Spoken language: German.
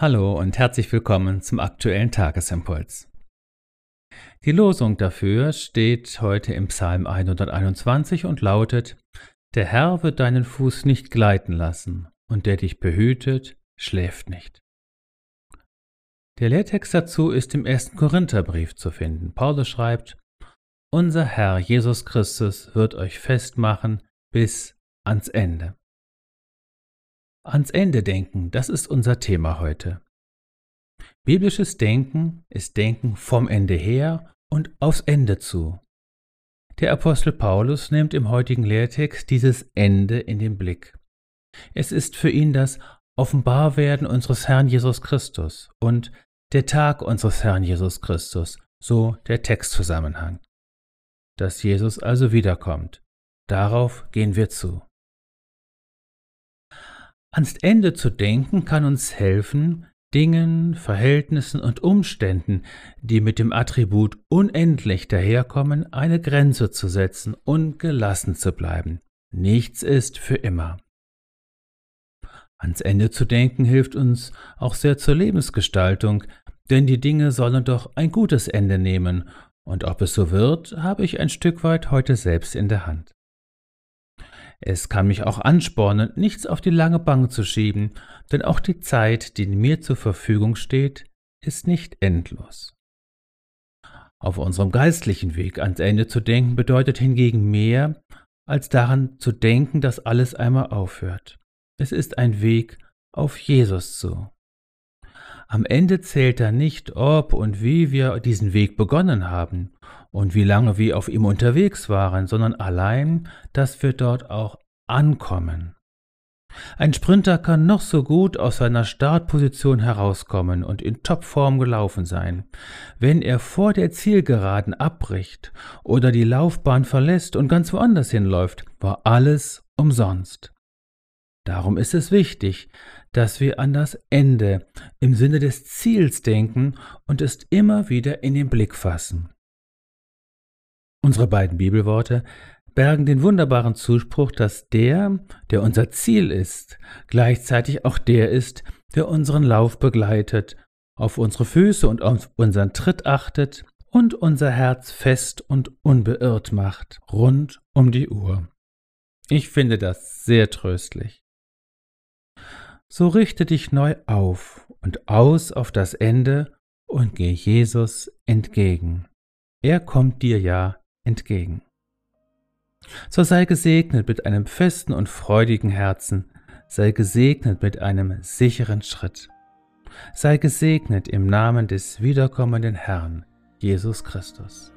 Hallo und herzlich willkommen zum aktuellen Tagesimpuls. Die Losung dafür steht heute im Psalm 121 und lautet, Der Herr wird deinen Fuß nicht gleiten lassen, und der dich behütet, schläft nicht. Der Lehrtext dazu ist im ersten Korintherbrief zu finden. Paulus schreibt, Unser Herr Jesus Christus wird euch festmachen bis ans Ende. Ans Ende denken, das ist unser Thema heute. Biblisches Denken ist Denken vom Ende her und aufs Ende zu. Der Apostel Paulus nimmt im heutigen Lehrtext dieses Ende in den Blick. Es ist für ihn das Offenbarwerden unseres Herrn Jesus Christus und der Tag unseres Herrn Jesus Christus, so der Textzusammenhang. Dass Jesus also wiederkommt, darauf gehen wir zu. Ans Ende zu denken kann uns helfen, Dingen, Verhältnissen und Umständen, die mit dem Attribut unendlich daherkommen, eine Grenze zu setzen und gelassen zu bleiben. Nichts ist für immer. Ans Ende zu denken hilft uns auch sehr zur Lebensgestaltung, denn die Dinge sollen doch ein gutes Ende nehmen, und ob es so wird, habe ich ein Stück weit heute selbst in der Hand. Es kann mich auch anspornen, nichts auf die lange Bank zu schieben, denn auch die Zeit, die mir zur Verfügung steht, ist nicht endlos. Auf unserem geistlichen Weg ans Ende zu denken bedeutet hingegen mehr, als daran zu denken, dass alles einmal aufhört. Es ist ein Weg auf Jesus zu. Am Ende zählt da nicht, ob und wie wir diesen Weg begonnen haben und wie lange wir auf ihm unterwegs waren, sondern allein, dass wir dort auch ankommen. Ein Sprinter kann noch so gut aus seiner Startposition herauskommen und in Topform gelaufen sein. Wenn er vor der Zielgeraden abbricht oder die Laufbahn verlässt und ganz woanders hinläuft, war alles umsonst. Darum ist es wichtig, dass wir an das Ende im Sinne des Ziels denken und es immer wieder in den Blick fassen. Unsere beiden Bibelworte bergen den wunderbaren Zuspruch, dass der, der unser Ziel ist, gleichzeitig auch der ist, der unseren Lauf begleitet, auf unsere Füße und auf unseren Tritt achtet und unser Herz fest und unbeirrt macht, rund um die Uhr. Ich finde das sehr tröstlich. So richte dich neu auf und aus auf das Ende und geh Jesus entgegen. Er kommt dir ja entgegen. So sei gesegnet mit einem festen und freudigen Herzen, sei gesegnet mit einem sicheren Schritt. Sei gesegnet im Namen des wiederkommenden Herrn, Jesus Christus.